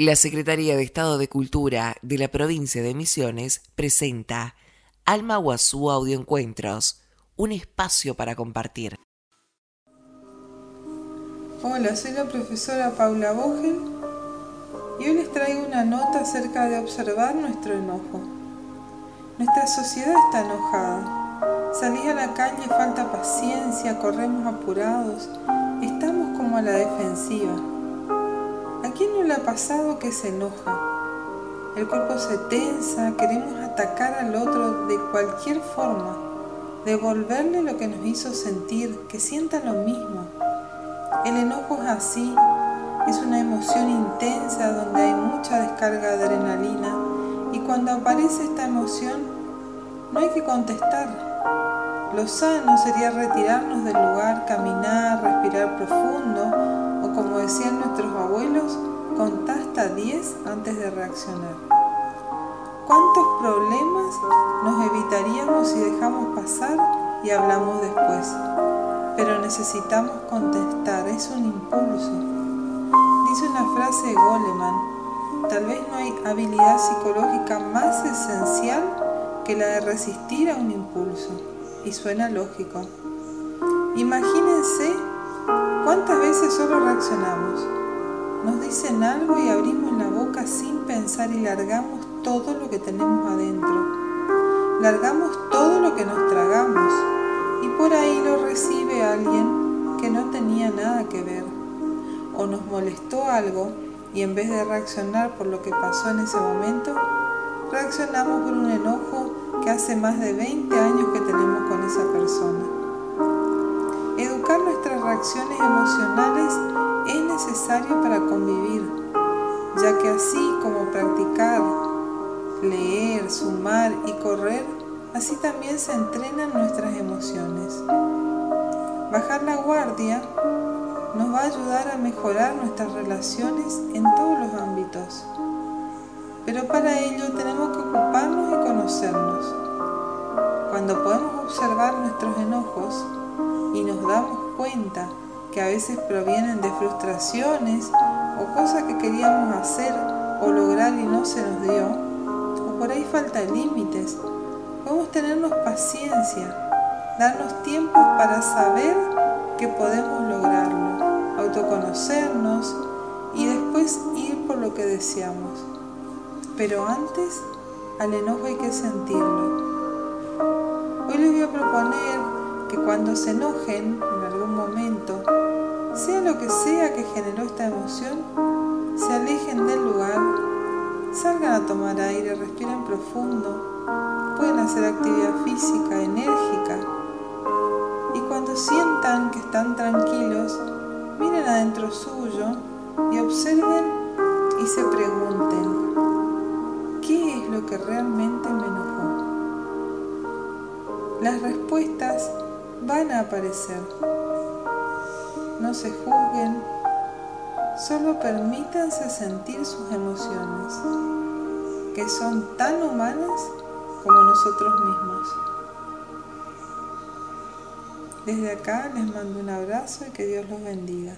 La Secretaría de Estado de Cultura de la provincia de Misiones presenta Alma Guazú Audioencuentros, un espacio para compartir. Hola, soy la profesora Paula Vogel y hoy les traigo una nota acerca de observar nuestro enojo. Nuestra sociedad está enojada. Salís a la calle, falta paciencia, corremos apurados, estamos como a la defensiva. ¿A quién no le ha pasado que se enoja? El cuerpo se tensa, queremos atacar al otro de cualquier forma, devolverle lo que nos hizo sentir, que sienta lo mismo. El enojo es así, es una emoción intensa donde hay mucha descarga de adrenalina y cuando aparece esta emoción no hay que contestar. Lo sano sería retirarnos del lugar, caminar, respirar profundo o como decían nuestros abuelos, contar hasta 10 antes de reaccionar. ¿Cuántos problemas nos evitaríamos si dejamos pasar y hablamos después? pero necesitamos contestar, es un impulso. Dice una frase de Goleman, tal vez no hay habilidad psicológica más esencial que la de resistir a un impulso, y suena lógico. Imagínense cuántas veces solo reaccionamos. Nos dicen algo y abrimos la boca sin pensar y largamos todo lo que tenemos adentro. Largamos todo lo que nos tragamos y por ahí lo recibe alguien que no tenía nada que ver o nos molestó algo y en vez de reaccionar por lo que pasó en ese momento, reaccionamos por un enojo que hace más de 20 años que tenemos con esa persona. Educar nuestras reacciones emocionales es necesario para convivir, ya que así como practicar, leer, sumar y correr Así también se entrenan nuestras emociones. Bajar la guardia nos va a ayudar a mejorar nuestras relaciones en todos los ámbitos. Pero para ello tenemos que ocuparnos y conocernos. Cuando podemos observar nuestros enojos y nos damos cuenta que a veces provienen de frustraciones o cosas que queríamos hacer o lograr y no se nos dio, o por ahí falta límites Podemos tenernos paciencia, darnos tiempo para saber que podemos lograrlo, autoconocernos y después ir por lo que deseamos. Pero antes, al enojo hay que sentirlo. Hoy les voy a proponer que cuando se enojen en algún momento, sea lo que sea que generó esta emoción, se alejen del lugar, salgan a tomar aire, respiren profundo pueden hacer actividad física enérgica y cuando sientan que están tranquilos, miren adentro suyo y observen y se pregunten, ¿qué es lo que realmente me enojó? Las respuestas van a aparecer. No se juzguen, solo permítanse sentir sus emociones, que son tan humanas como nosotros mismos. Desde acá les mando un abrazo y que Dios los bendiga.